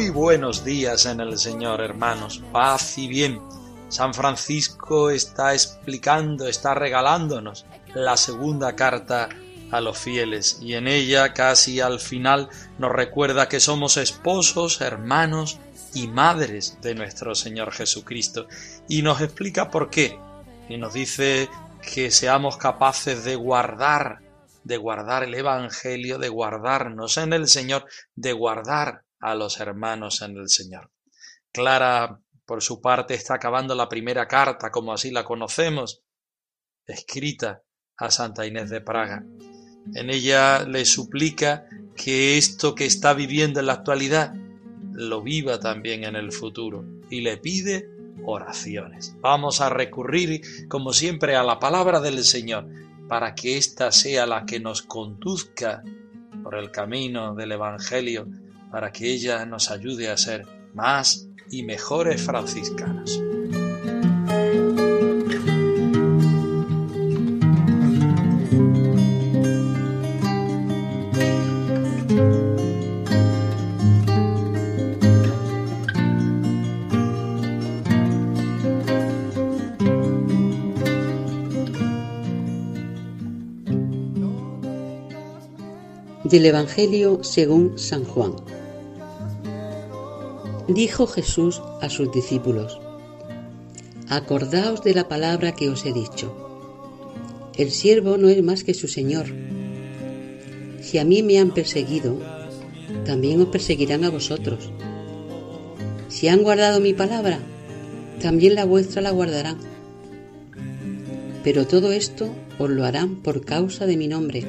Muy buenos días en el Señor, hermanos. Paz y bien. San Francisco está explicando, está regalándonos la segunda carta a los fieles y en ella casi al final nos recuerda que somos esposos, hermanos y madres de nuestro Señor Jesucristo y nos explica por qué y nos dice que seamos capaces de guardar, de guardar el Evangelio, de guardarnos en el Señor, de guardar a los hermanos en el Señor. Clara, por su parte, está acabando la primera carta, como así la conocemos, escrita a Santa Inés de Praga. En ella le suplica que esto que está viviendo en la actualidad lo viva también en el futuro y le pide oraciones. Vamos a recurrir, como siempre, a la palabra del Señor para que ésta sea la que nos conduzca por el camino del Evangelio, para que ella nos ayude a ser más y mejores franciscanos. Del Evangelio según San Juan. Dijo Jesús a sus discípulos, Acordaos de la palabra que os he dicho. El siervo no es más que su Señor. Si a mí me han perseguido, también os perseguirán a vosotros. Si han guardado mi palabra, también la vuestra la guardarán. Pero todo esto os lo harán por causa de mi nombre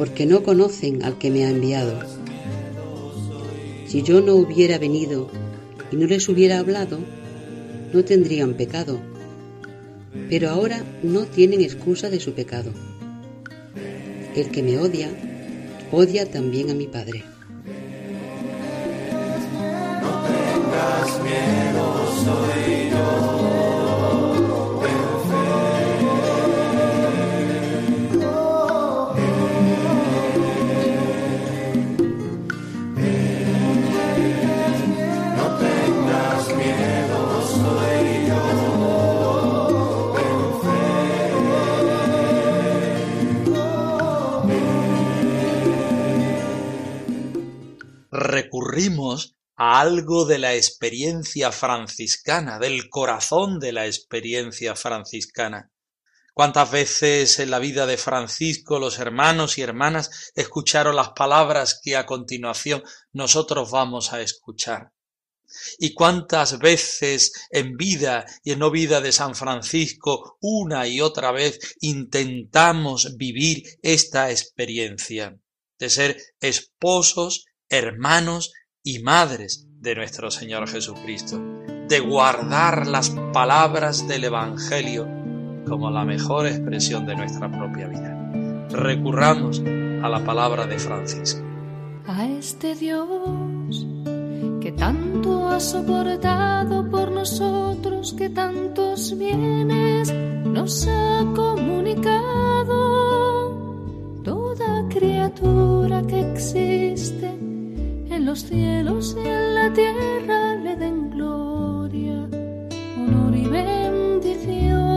porque no conocen al que me ha enviado. Si yo no hubiera venido y no les hubiera hablado, no tendrían pecado, pero ahora no tienen excusa de su pecado. El que me odia, odia también a mi Padre. No tengas miedo, a algo de la experiencia franciscana, del corazón de la experiencia franciscana. ¿Cuántas veces en la vida de Francisco los hermanos y hermanas escucharon las palabras que a continuación nosotros vamos a escuchar? ¿Y cuántas veces en vida y en no vida de San Francisco una y otra vez intentamos vivir esta experiencia de ser esposos, hermanos y madres de nuestro Señor Jesucristo, de guardar las palabras del Evangelio como la mejor expresión de nuestra propia vida. Recurramos a la palabra de Francisco. a este Dios que tanto ha soportado por nosotros, que tantos bienes nos ha comunicado. Toda criatura que existe en los cielos y en la tierra le den gloria, honor y bendición.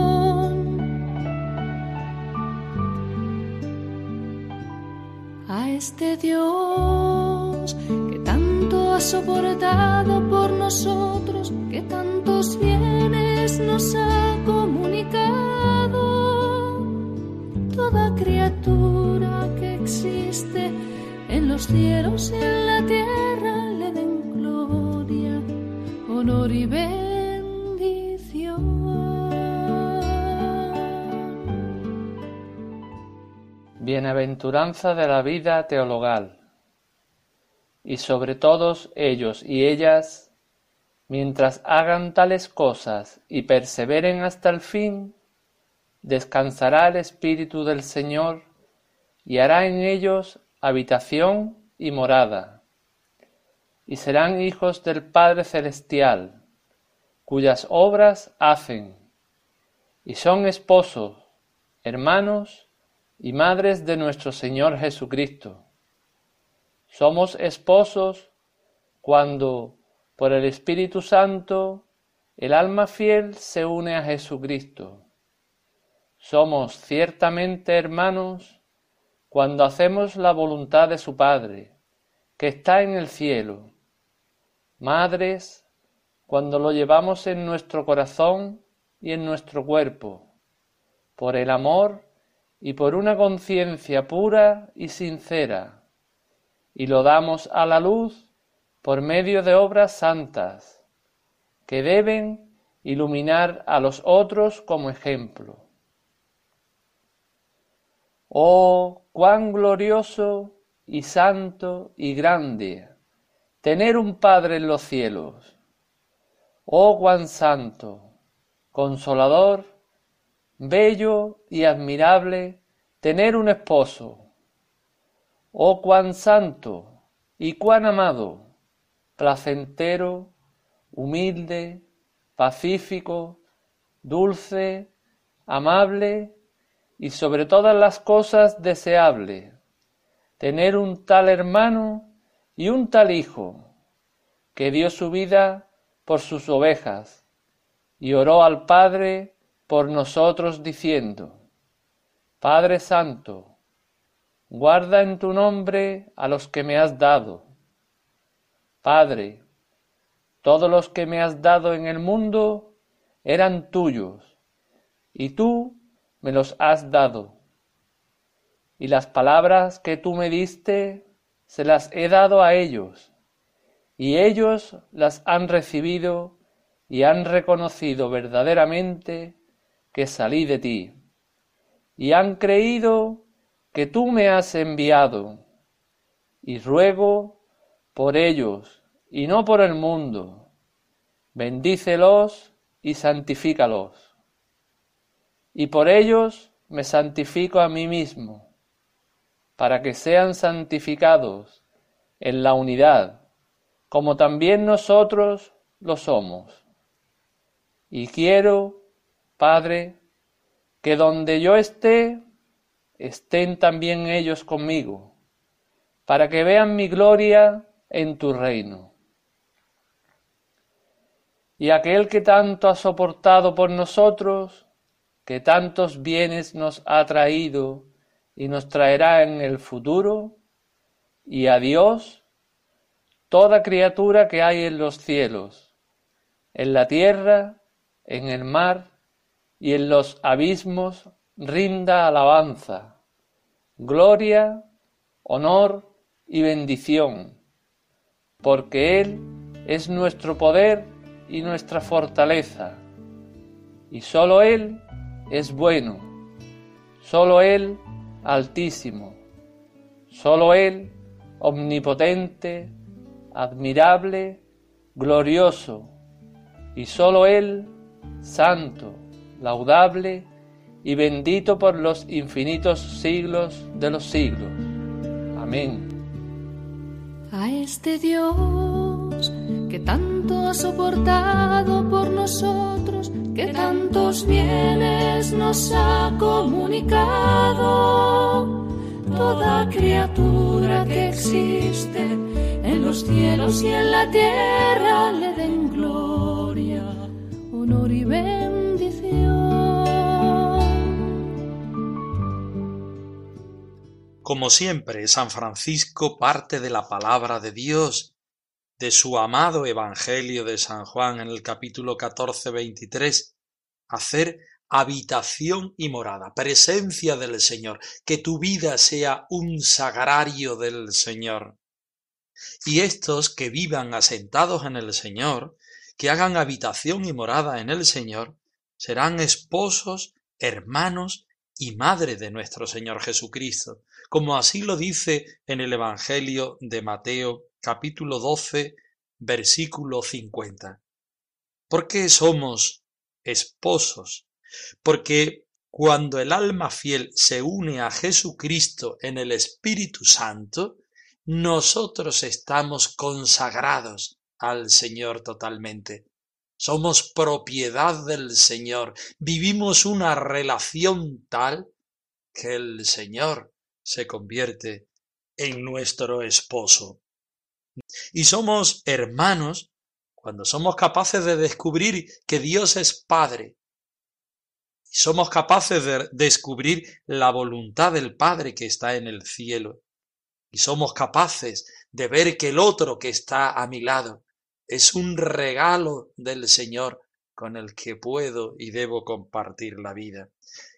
a este Dios que tanto ha soportado por nosotros, que tantos bienes nos ha comunicado. Toda criatura que existe en los cielos y en la tierra le den gloria, honor y bendición. Bienaventuranza de la vida teologal. Y sobre todos ellos y ellas, mientras hagan tales cosas y perseveren hasta el fin, descansará el Espíritu del Señor y hará en ellos habitación y morada, y serán hijos del Padre Celestial, cuyas obras hacen, y son esposos, hermanos y madres de nuestro Señor Jesucristo. Somos esposos cuando, por el Espíritu Santo, el alma fiel se une a Jesucristo. Somos ciertamente hermanos cuando hacemos la voluntad de su Padre, que está en el cielo. Madres, cuando lo llevamos en nuestro corazón y en nuestro cuerpo, por el amor y por una conciencia pura y sincera, y lo damos a la luz por medio de obras santas, que deben iluminar a los otros como ejemplo. Oh, cuán glorioso y santo y grande tener un Padre en los cielos. Oh, cuán santo, consolador, bello y admirable tener un esposo. Oh, cuán santo y cuán amado, placentero, humilde, pacífico, dulce, amable y sobre todas las cosas deseable, tener un tal hermano y un tal hijo, que dio su vida por sus ovejas, y oró al Padre por nosotros diciendo, Padre Santo, guarda en tu nombre a los que me has dado. Padre, todos los que me has dado en el mundo eran tuyos, y tú me los has dado. Y las palabras que tú me diste, se las he dado a ellos, y ellos las han recibido y han reconocido verdaderamente que salí de ti, y han creído que tú me has enviado, y ruego por ellos y no por el mundo. Bendícelos y santifícalos y por ellos me santifico a mí mismo, para que sean santificados en la unidad, como también nosotros lo somos. Y quiero, Padre, que donde yo esté, estén también ellos conmigo, para que vean mi gloria en tu reino. Y aquel que tanto ha soportado por nosotros, que tantos bienes nos ha traído y nos traerá en el futuro, y a Dios, toda criatura que hay en los cielos, en la tierra, en el mar y en los abismos, rinda alabanza, gloria, honor y bendición, porque Él es nuestro poder y nuestra fortaleza, y sólo Él es bueno, solo Él altísimo, solo Él omnipotente, admirable, glorioso, y solo Él santo, laudable y bendito por los infinitos siglos de los siglos. Amén. A este Dios que tanto ha soportado por nosotros, que tantos bienes nos ha comunicado. Toda criatura que existe en los cielos y en la tierra le den gloria, honor y bendición. Como siempre, San Francisco parte de la palabra de Dios de su amado Evangelio de San Juan en el capítulo 14, 23, hacer habitación y morada, presencia del Señor, que tu vida sea un sagrario del Señor. Y estos que vivan asentados en el Señor, que hagan habitación y morada en el Señor, serán esposos, hermanos y madre de nuestro Señor Jesucristo, como así lo dice en el Evangelio de Mateo capítulo 12, versículo 50. ¿Por qué somos esposos? Porque cuando el alma fiel se une a Jesucristo en el Espíritu Santo, nosotros estamos consagrados al Señor totalmente. Somos propiedad del Señor. Vivimos una relación tal que el Señor se convierte en nuestro esposo. Y somos hermanos cuando somos capaces de descubrir que Dios es Padre. Y somos capaces de descubrir la voluntad del Padre que está en el cielo. Y somos capaces de ver que el otro que está a mi lado es un regalo del Señor con el que puedo y debo compartir la vida.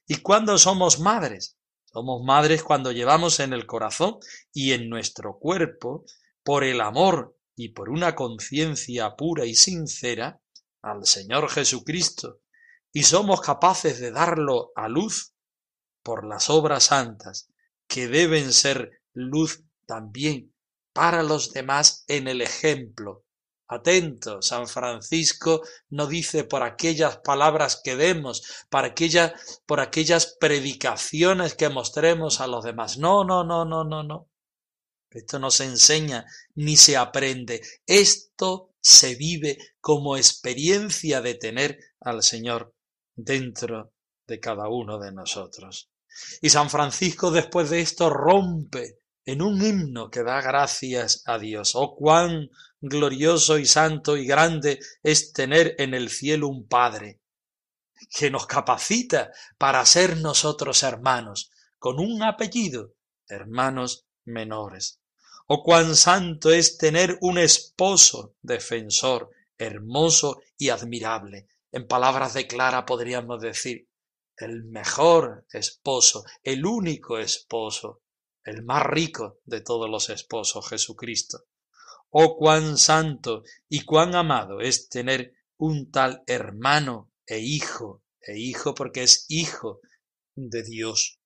¿Y cuándo somos madres? Somos madres cuando llevamos en el corazón y en nuestro cuerpo, por el amor y por una conciencia pura y sincera, al Señor Jesucristo, y somos capaces de darlo a luz por las obras santas, que deben ser luz también para los demás en el ejemplo Atento, San Francisco no dice por aquellas palabras que demos, para aquella, por aquellas predicaciones que mostremos a los demás. No, no, no, no, no, no. Esto no se enseña ni se aprende. Esto se vive como experiencia de tener al Señor dentro de cada uno de nosotros. Y San Francisco después de esto rompe en un himno que da gracias a Dios. Oh, cuán glorioso y santo y grande es tener en el cielo un Padre que nos capacita para ser nosotros hermanos, con un apellido, hermanos menores. Oh, cuán santo es tener un esposo defensor, hermoso y admirable. En palabras de Clara podríamos decir, el mejor esposo, el único esposo, el más rico de todos los esposos, Jesucristo. Oh cuán santo y cuán amado es tener un tal hermano e hijo, e hijo porque es hijo de Dios.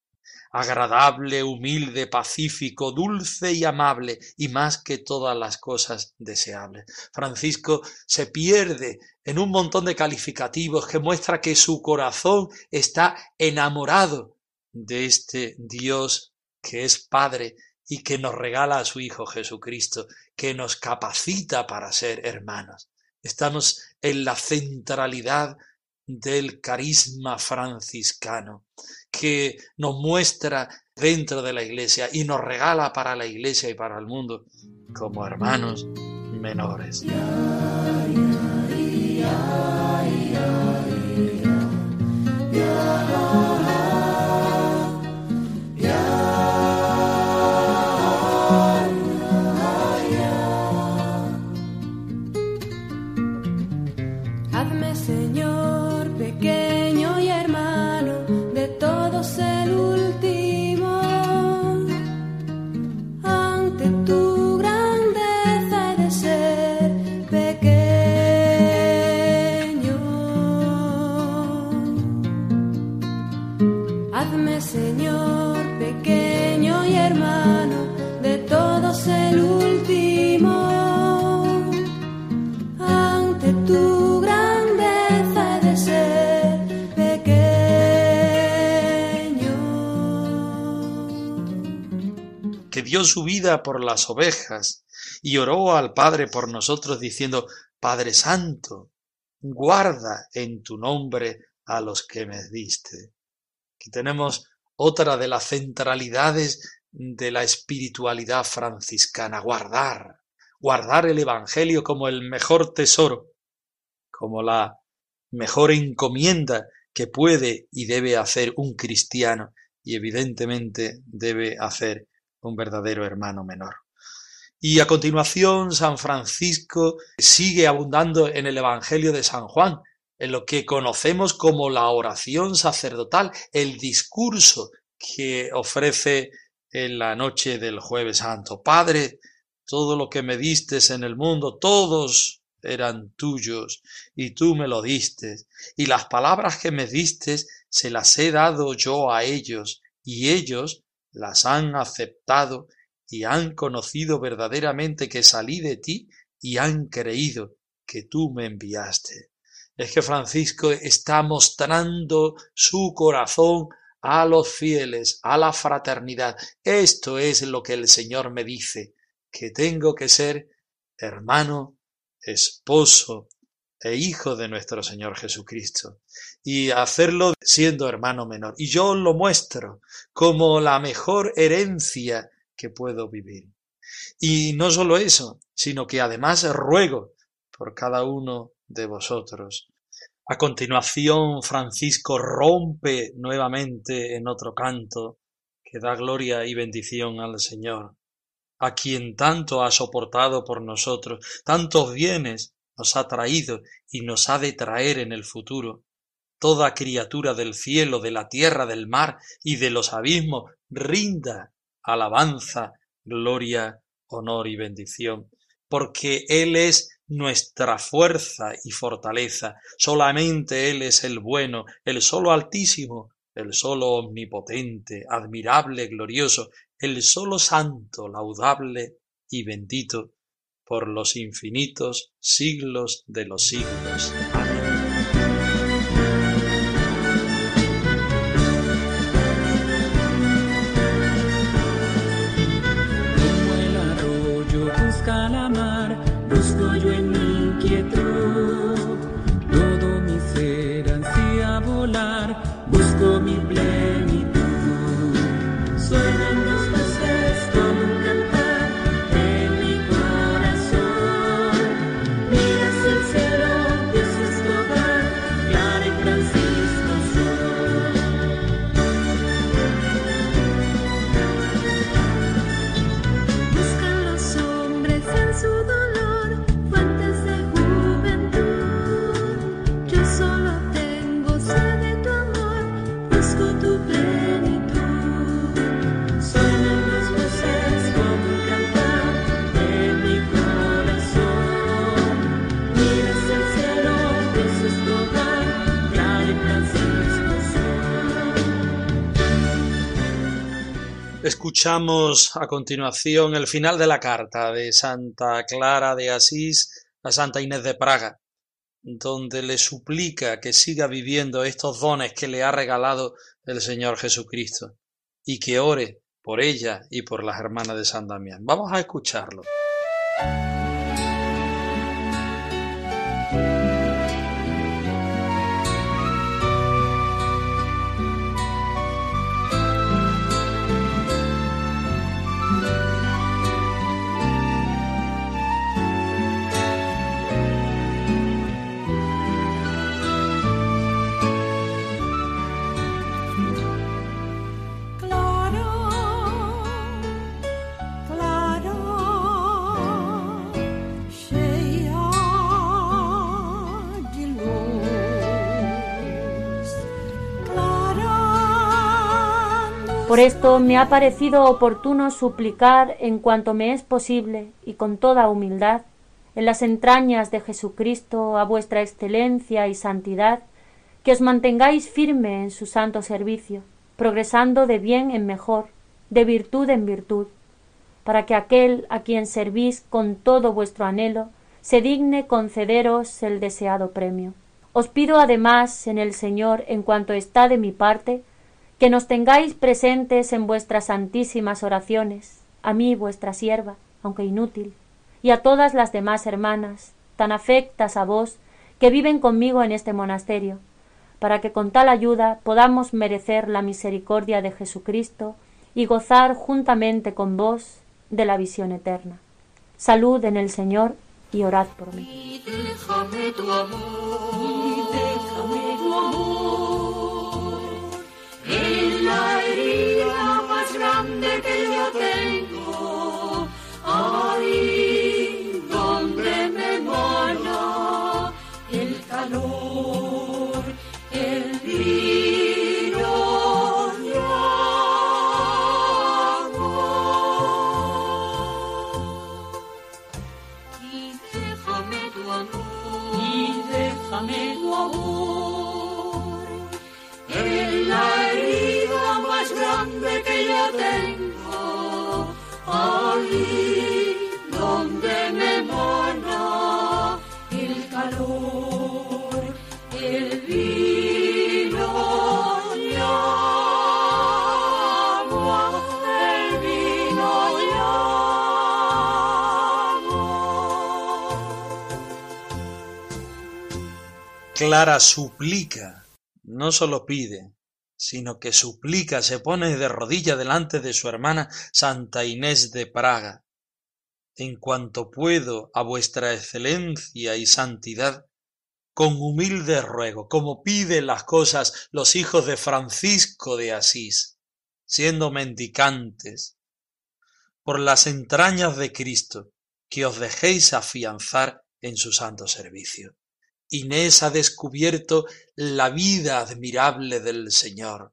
Agradable, humilde, pacífico, dulce y amable, y más que todas las cosas deseables. Francisco se pierde en un montón de calificativos que muestra que su corazón está enamorado de este Dios que es Padre y que nos regala a su Hijo Jesucristo, que nos capacita para ser hermanos. Estamos en la centralidad del carisma franciscano, que nos muestra dentro de la Iglesia y nos regala para la Iglesia y para el mundo como hermanos menores. Señor pequeño y hermano de todo celular. Su vida por las ovejas y oró al Padre por nosotros diciendo, Padre Santo, guarda en tu nombre a los que me diste. Aquí tenemos otra de las centralidades de la espiritualidad franciscana, guardar, guardar el Evangelio como el mejor tesoro, como la mejor encomienda que puede y debe hacer un cristiano y evidentemente debe hacer un verdadero hermano menor. Y a continuación, San Francisco sigue abundando en el Evangelio de San Juan, en lo que conocemos como la oración sacerdotal, el discurso que ofrece en la noche del jueves santo. Padre, todo lo que me distes en el mundo, todos eran tuyos, y tú me lo distes, y las palabras que me distes se las he dado yo a ellos, y ellos las han aceptado y han conocido verdaderamente que salí de ti y han creído que tú me enviaste. Es que Francisco está mostrando su corazón a los fieles, a la fraternidad. Esto es lo que el Señor me dice, que tengo que ser hermano, esposo e hijo de nuestro Señor Jesucristo, y hacerlo siendo hermano menor. Y yo lo muestro como la mejor herencia que puedo vivir. Y no solo eso, sino que además ruego por cada uno de vosotros. A continuación, Francisco rompe nuevamente en otro canto que da gloria y bendición al Señor, a quien tanto ha soportado por nosotros, tantos bienes nos ha traído y nos ha de traer en el futuro. Toda criatura del cielo, de la tierra, del mar y de los abismos, rinda alabanza, gloria, honor y bendición, porque Él es nuestra fuerza y fortaleza, solamente Él es el bueno, el solo altísimo, el solo omnipotente, admirable, glorioso, el solo santo, laudable y bendito, por los infinitos siglos de los siglos. go me bless. Escuchamos a continuación el final de la carta de Santa Clara de Asís a Santa Inés de Praga, donde le suplica que siga viviendo estos dones que le ha regalado el Señor Jesucristo y que ore por ella y por las hermanas de San Damián. Vamos a escucharlo. Por esto me ha parecido oportuno suplicar en cuanto me es posible y con toda humildad en las entrañas de Jesucristo a vuestra excelencia y santidad que os mantengáis firme en su santo servicio, progresando de bien en mejor, de virtud en virtud, para que aquel a quien servís con todo vuestro anhelo se digne concederos el deseado premio. Os pido además en el Señor, en cuanto está de mi parte, que nos tengáis presentes en vuestras santísimas oraciones, a mí vuestra sierva, aunque inútil, y a todas las demás hermanas, tan afectas a vos, que viven conmigo en este monasterio, para que con tal ayuda podamos merecer la misericordia de Jesucristo y gozar juntamente con vos de la visión eterna. Salud en el Señor y orad por mí. Más grande que yo tengo. Que yo tengo, ahí donde me mora el calor, el vino. Clara suplica, no solo pide, sino que suplica, se pone de rodilla delante de su hermana Santa Inés de Praga. En cuanto puedo, a vuestra excelencia y santidad, con humilde ruego, como piden las cosas los hijos de Francisco de Asís, siendo mendicantes, por las entrañas de Cristo, que os dejéis afianzar en su santo servicio. Inés ha descubierto la vida admirable del Señor,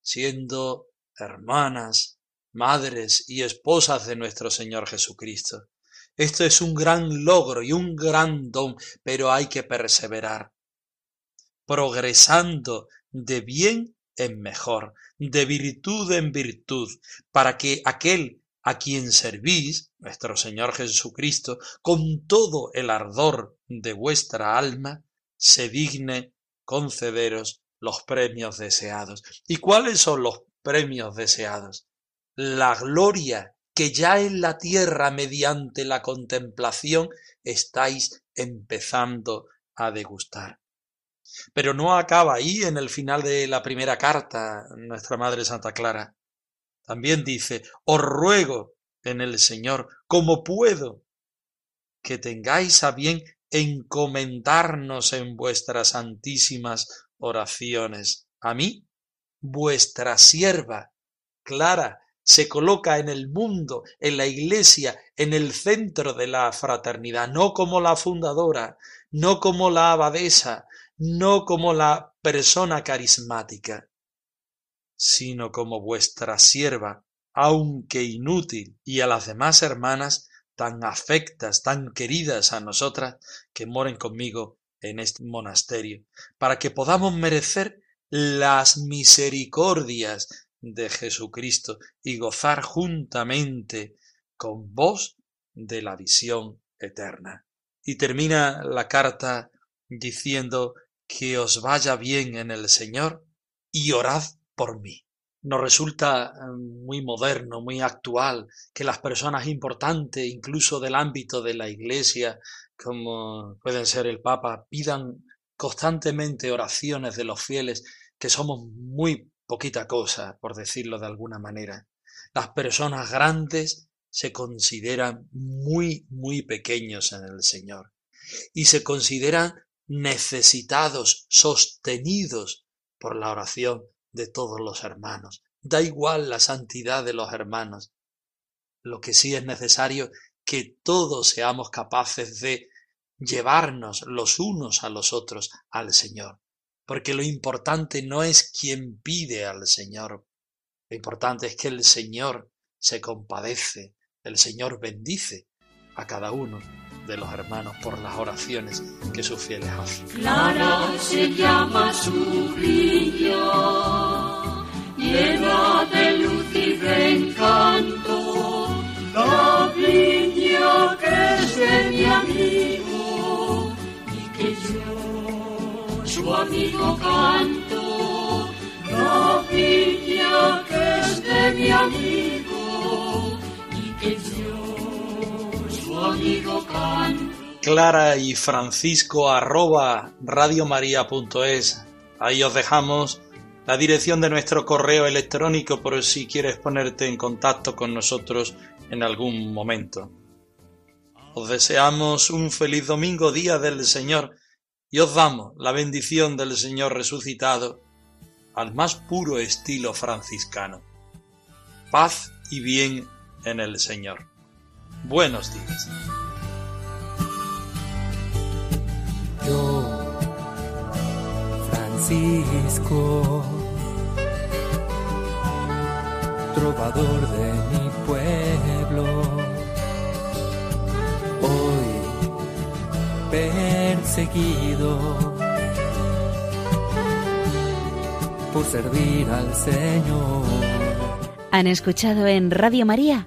siendo hermanas, madres y esposas de nuestro Señor Jesucristo. Esto es un gran logro y un gran don, pero hay que perseverar, progresando de bien en mejor, de virtud en virtud, para que aquel a quien servís, nuestro Señor Jesucristo, con todo el ardor de vuestra alma, se digne concederos los premios deseados. ¿Y cuáles son los premios deseados? La gloria que ya en la tierra mediante la contemplación estáis empezando a degustar. Pero no acaba ahí en el final de la primera carta nuestra Madre Santa Clara. También dice, os ruego en el Señor, como puedo, que tengáis a bien encomendarnos en vuestras santísimas oraciones. A mí, vuestra sierva, Clara, se coloca en el mundo, en la iglesia, en el centro de la fraternidad, no como la fundadora, no como la abadesa, no como la persona carismática, sino como vuestra sierva, aunque inútil, y a las demás hermanas tan afectas, tan queridas a nosotras, que moren conmigo en este monasterio, para que podamos merecer las misericordias de Jesucristo y gozar juntamente con vos de la visión eterna. Y termina la carta diciendo que os vaya bien en el Señor y orad por mí. Nos resulta eh, muy moderno, muy actual, que las personas importantes, incluso del ámbito de la Iglesia, como pueden ser el Papa, pidan constantemente oraciones de los fieles, que somos muy poquita cosa, por decirlo de alguna manera. Las personas grandes se consideran muy, muy pequeños en el Señor y se consideran necesitados, sostenidos por la oración de todos los hermanos. Da igual la santidad de los hermanos. Lo que sí es necesario que todos seamos capaces de llevarnos los unos a los otros al Señor. Porque lo importante no es quien pide al Señor. Lo importante es que el Señor se compadece, el Señor bendice a cada uno de los hermanos por las oraciones que sus fieles hacen. Clara se llama su brillo, llena de luz y de encanto, la viña que es de mi amigo y que yo, su amigo canto, la viña que es de mi amigo y que yo, Clara y Francisco arroba radiomaria.es. Ahí os dejamos la dirección de nuestro correo electrónico por si quieres ponerte en contacto con nosotros en algún momento. Os deseamos un feliz domingo, día del Señor, y os damos la bendición del Señor resucitado al más puro estilo franciscano. Paz y bien en el Señor. Buenos días. Yo, Francisco, trovador de mi pueblo, hoy perseguido por servir al Señor. Han escuchado en Radio María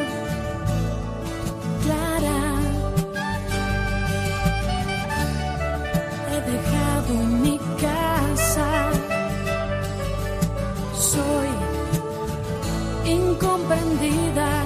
that